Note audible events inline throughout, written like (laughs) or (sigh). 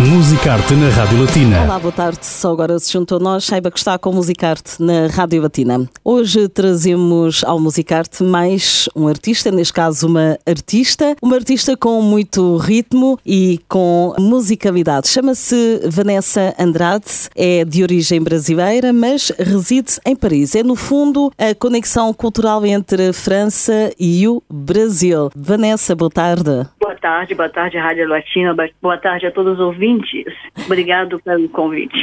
Musicarte na Rádio Latina. Olá, boa tarde. Só agora se juntou a nós, saiba que está com Musicarte na Rádio Latina. Hoje trazemos ao Musicarte mais um artista, neste caso uma artista, uma artista com muito ritmo e com musicalidade. Chama-se Vanessa Andrade, é de origem brasileira, mas reside em Paris. É, no fundo, a conexão cultural entre a França e o Brasil. Vanessa, boa tarde. Boa tarde, boa tarde, Rádio Latina, boa tarde a todos os ouvintes. Obrigado pelo convite.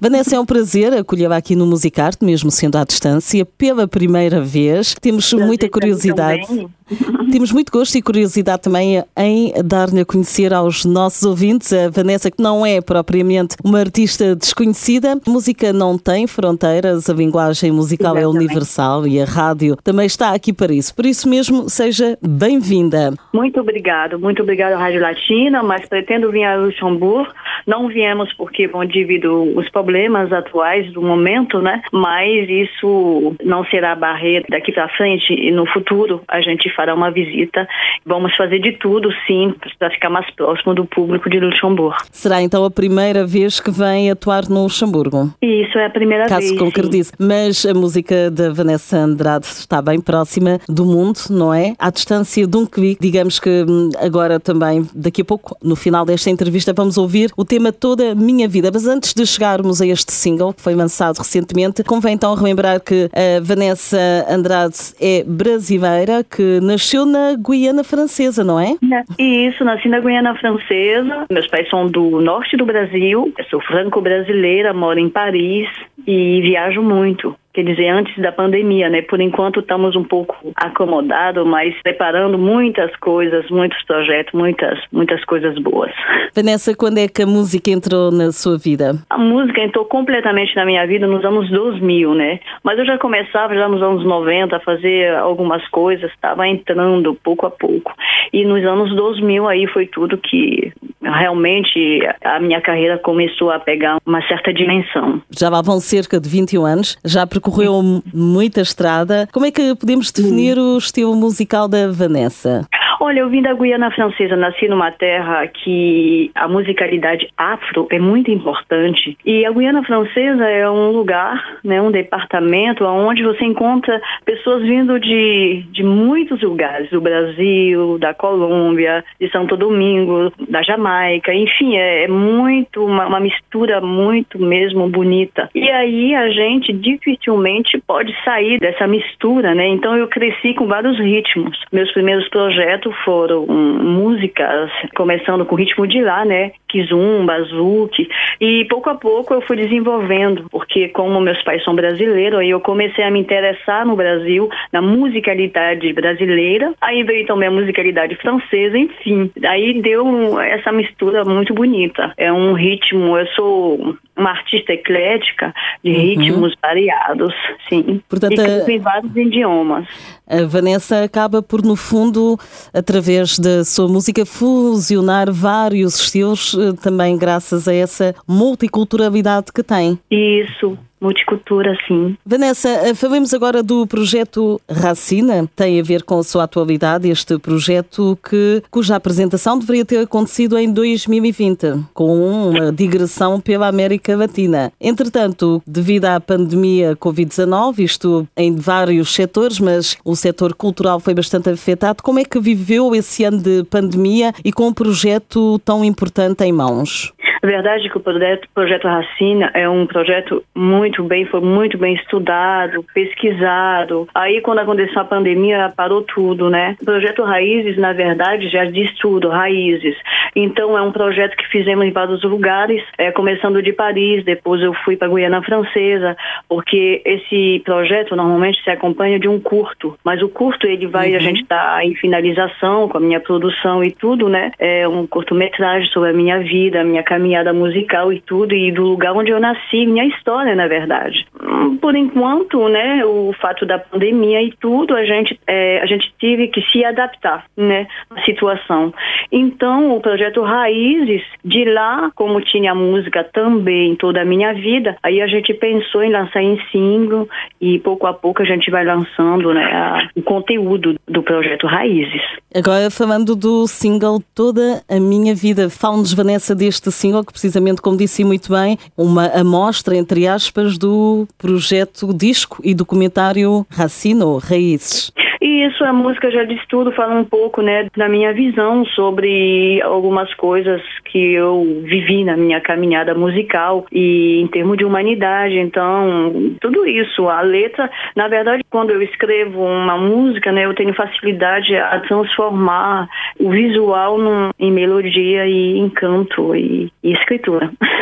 Vanessa, é um prazer acolhê-la aqui no Musicarte, mesmo sendo à distância, pela primeira vez. Temos prazer muita curiosidade. (laughs) Temos muito gosto e curiosidade também em dar-lhe a conhecer aos nossos ouvintes a Vanessa, que não é propriamente uma artista desconhecida. A música não tem fronteiras, a linguagem musical Exatamente. é universal e a rádio também está aqui para isso. Por isso mesmo, seja bem-vinda. Muito obrigado, muito obrigado à Rádio Latina, mas pretendo vir a Luxemburgo. Não viemos porque, bom, devido os problemas atuais do momento, né? Mas isso não será barreira daqui para frente e no futuro a gente fará uma visita. Vamos fazer de tudo, sim, para ficar mais próximo do público de Luxemburgo. Será então a primeira vez que vem atuar no Luxemburgo? Isso, é a primeira Caso vez. Caso concretize. Mas a música da Vanessa Andrade está bem próxima do mundo, não é? À distância de um clique. Digamos que hum, agora também, daqui a pouco, no final desta entrevista, vamos ouvir o tema Toda Minha Vida. Mas antes de chegarmos a este single que foi lançado recentemente, convém então relembrar que a Vanessa Andrade é brasileira, que nasceu na Guiana Francesa, não é? Isso, nasci na Guiana Francesa. Meus pais são do norte do Brasil. Eu sou franco-brasileira, moro em Paris e viajo muito quer dizer, antes da pandemia, né? Por enquanto estamos um pouco acomodados, mas preparando muitas coisas, muitos projetos, muitas, muitas coisas boas. (laughs) Vanessa, quando é que a música entrou na sua vida? A música entrou completamente na minha vida nos anos 2000, né? Mas eu já começava já nos anos 90 a fazer algumas coisas, estava entrando pouco a pouco. E nos anos 2000 aí foi tudo que realmente a minha carreira começou a pegar uma certa dimensão. Já lá vão cerca de 21 anos, já percorreu muita estrada. Como é que podemos definir o estilo musical da Vanessa? Olha, eu vim da Guiana Francesa, nasci numa terra que a musicalidade afro é muito importante. E a Guiana Francesa é um lugar, né, um departamento onde você encontra pessoas vindo de, de muitos lugares, do Brasil, da Colômbia, de Santo Domingo, da Jamaica, enfim, é, é muito, uma, uma mistura muito mesmo bonita. E aí a gente dificilmente pode sair dessa mistura, né? Então eu cresci com vários ritmos. Meus primeiros projetos foram músicas, começando com o ritmo de lá, né? Kizumba, Zouk. E pouco a pouco eu fui desenvolvendo, porque como meus pais são brasileiros, aí eu comecei a me interessar no Brasil, na musicalidade brasileira. Aí veio também a musicalidade francesa, enfim. Aí deu essa mistura muito bonita. É um ritmo, eu sou uma artista eclética de uhum. ritmos variados, sim. Portanto, e em vários idiomas. A Vanessa acaba por, no fundo, através da sua música, fusionar vários estilos, eh, também graças a essa multiculturalidade que tem. Isso, multicultura, sim. Vanessa, eh, falemos agora do projeto Racina. Tem a ver com a sua atualidade, este projeto que, cuja apresentação deveria ter acontecido em 2020, com uma digressão pela América Latina. Entretanto, devido à pandemia Covid-19, isto em vários setores, mas o setor cultural foi bastante afetado, como é que viveu esse ano de pandemia e com um projeto tão importante em mãos? A verdade é que o projeto, projeto Racina é um projeto muito bem, foi muito bem estudado, pesquisado. Aí, quando aconteceu a pandemia, parou tudo, né? O projeto Raízes, na verdade, já diz tudo, raízes. Então, é um projeto que fizemos em vários lugares, é, começando de Paris, depois eu fui para Guiana Francesa, porque esse projeto normalmente se acompanha de um curto, mas o curto, ele vai, uhum. a gente está em finalização com a minha produção e tudo, né? É um curto-metragem sobre a minha vida, a minha caminhada musical e tudo, e do lugar onde eu nasci, minha história, na verdade. Por enquanto, né, o fato da pandemia e tudo, a gente, é, a gente teve que se adaptar, né, à situação. Então, o projeto Raízes, de lá, como tinha música também toda a minha vida, aí a gente pensou em lançar em single e pouco a pouco a gente vai lançando, né, a, o conteúdo do projeto Raízes. Agora, falando do single Toda a Minha Vida, fala-nos, Vanessa, deste single, que precisamente, como disse muito bem, uma amostra, entre aspas, do projeto disco e documentário Racino, Raízes. Isso, a música já diz tudo, fala um pouco, né, da minha visão sobre algumas coisas que eu vivi na minha caminhada musical e em termos de humanidade. Então, tudo isso, a letra, na verdade, quando eu escrevo uma música, né, eu tenho facilidade a transformar o visual num, em melodia e encanto e, e escritura. (laughs)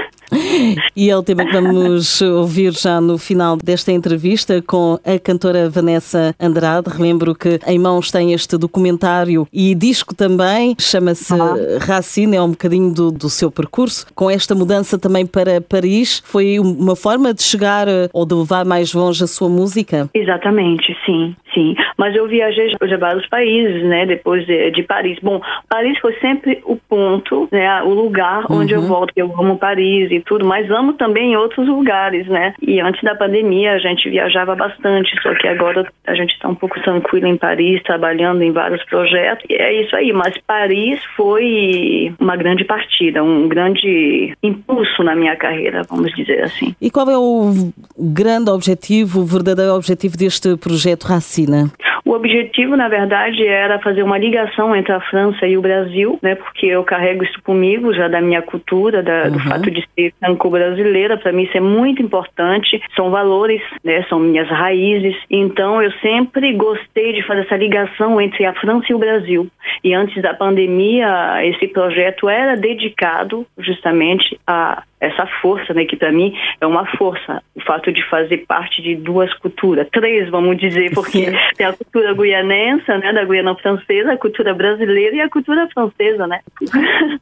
(laughs) E é o tema que vamos ouvir já no final desta entrevista com a cantora Vanessa Andrade. Relembro que em mãos tem este documentário e disco também, chama-se ah. Racine, é um bocadinho do, do seu percurso. Com esta mudança também para Paris, foi uma forma de chegar ou de levar mais longe a sua música? Exatamente, sim, sim. Mas eu viajei para vários países, né, depois de, de, Paris. Bom, Paris foi sempre o ponto, né, o lugar onde uhum. eu volto. Eu amo Paris e tudo, mas amo também em outros lugares, né? E antes da pandemia a gente viajava bastante, só que agora a gente está um pouco tranquilo em Paris, trabalhando em vários projetos. E é isso aí, mas Paris foi uma grande partida, um grande impulso na minha carreira, vamos dizer assim. E qual é o grande objetivo, o verdadeiro objetivo deste projeto O objetivo, na verdade, era fazer uma ligação entre a França e o Brasil, né? Porque eu carrego isso comigo já da minha cultura, da, uhum. do fato de ser franco-brasileira. Para mim isso é muito importante. São valores, né? São minhas raízes. Então eu sempre gostei de fazer essa ligação entre a França e o Brasil. E antes da pandemia, esse projeto era dedicado justamente a essa força, né, que para mim é uma força, o fato de fazer parte de duas culturas, três, vamos dizer, (laughs) porque Sim. tem a cultura guianense, né, da Guiana francesa, a cultura brasileira e a cultura francesa, né?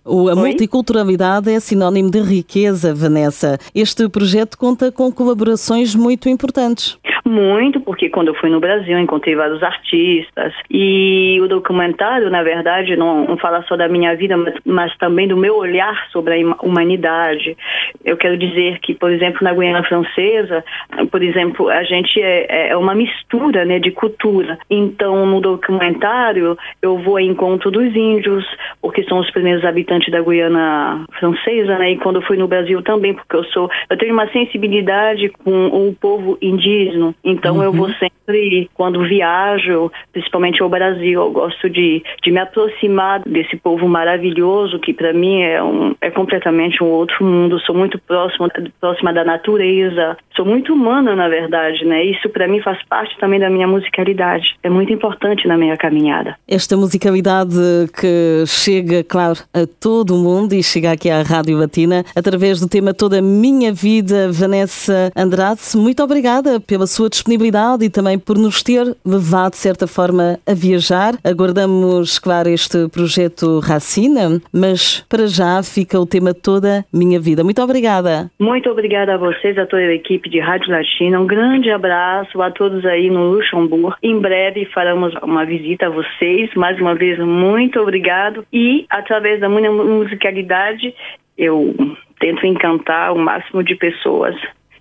O, a (laughs) Oi? multiculturalidade é sinónimo de riqueza, Vanessa. Este projeto conta com colaborações muito importantes. Muito, porque quando eu fui no Brasil encontrei vários artistas e o documentário, na verdade, não, não fala só da minha vida, mas, mas, também do meu olhar sobre a humanidade. Eu quero dizer que, por exemplo, na Guiana Francesa, por exemplo, a gente é, é uma mistura né, de cultura. Então, no documentário, eu vou ao encontro dos índios, porque são os primeiros habitantes da Guiana Francesa, né? E quando eu fui no Brasil também, porque eu sou, eu tenho uma sensibilidade com o povo indígena então uhum. eu vou sempre, quando viajo, principalmente ao Brasil, eu gosto de, de me aproximar desse povo maravilhoso que para mim é, um, é completamente um outro mundo. Sou muito próxima, próxima da natureza, sou muito humana na verdade, né? Isso para mim faz parte também da minha musicalidade. É muito importante na minha caminhada. Esta musicalidade que chega, claro, a todo mundo e chega aqui à Rádio Latina através do tema Toda a Minha Vida, Vanessa Andrade. Muito obrigada pela sua sua disponibilidade e também por nos ter levado, de certa forma, a viajar. Aguardamos, claro, este projeto Racina, mas para já fica o tema toda minha vida. Muito obrigada. Muito obrigada a vocês, a toda a equipe de Rádio Latina. Um grande abraço a todos aí no Luxemburgo. Em breve faremos uma visita a vocês. Mais uma vez, muito obrigado. E, através da minha musicalidade, eu tento encantar o máximo de pessoas.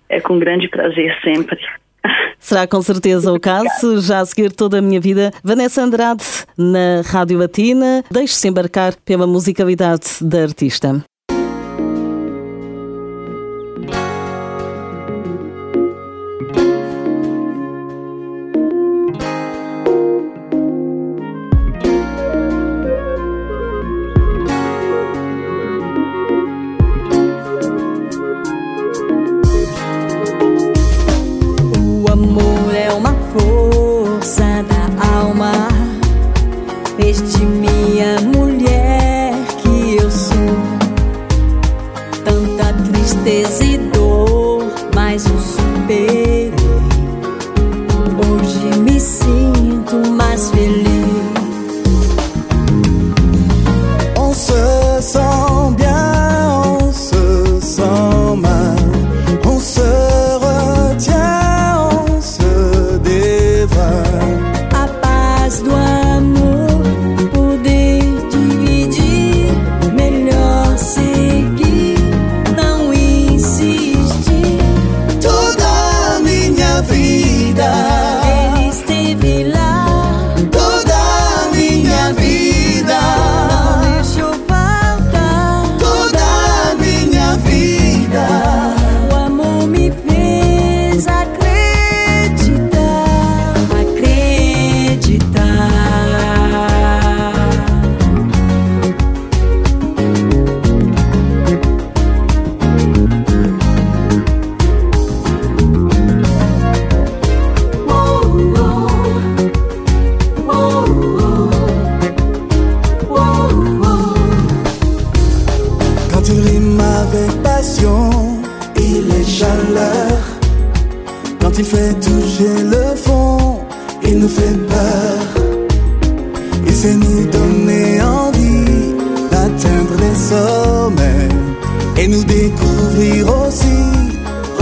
É com grande prazer sempre. Será com certeza o caso. Já a seguir toda a minha vida, Vanessa Andrade na Rádio Latina. Deixe-se embarcar pela musicalidade da artista. avec passion, il est chaleur. Quand il fait toucher le fond, il nous fait peur. Il sait nous donner envie d'atteindre les sommets et nous découvrir aussi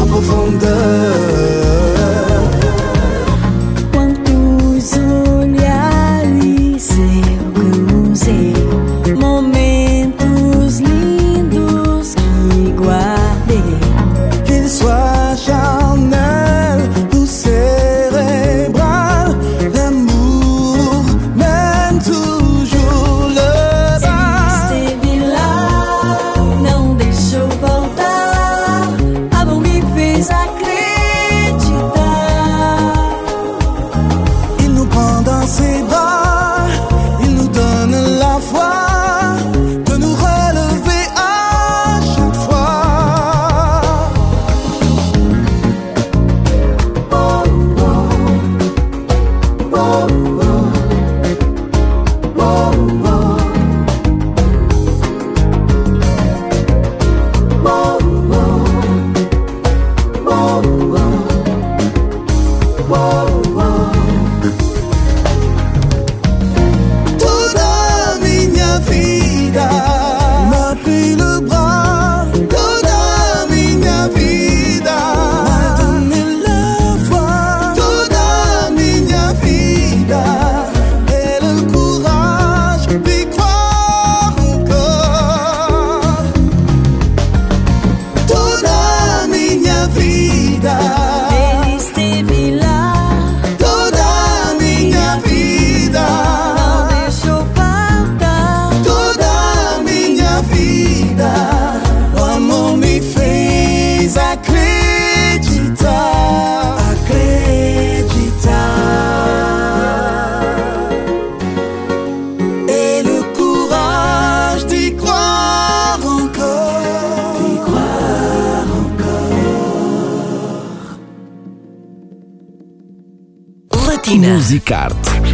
en profondeur. Musicarte.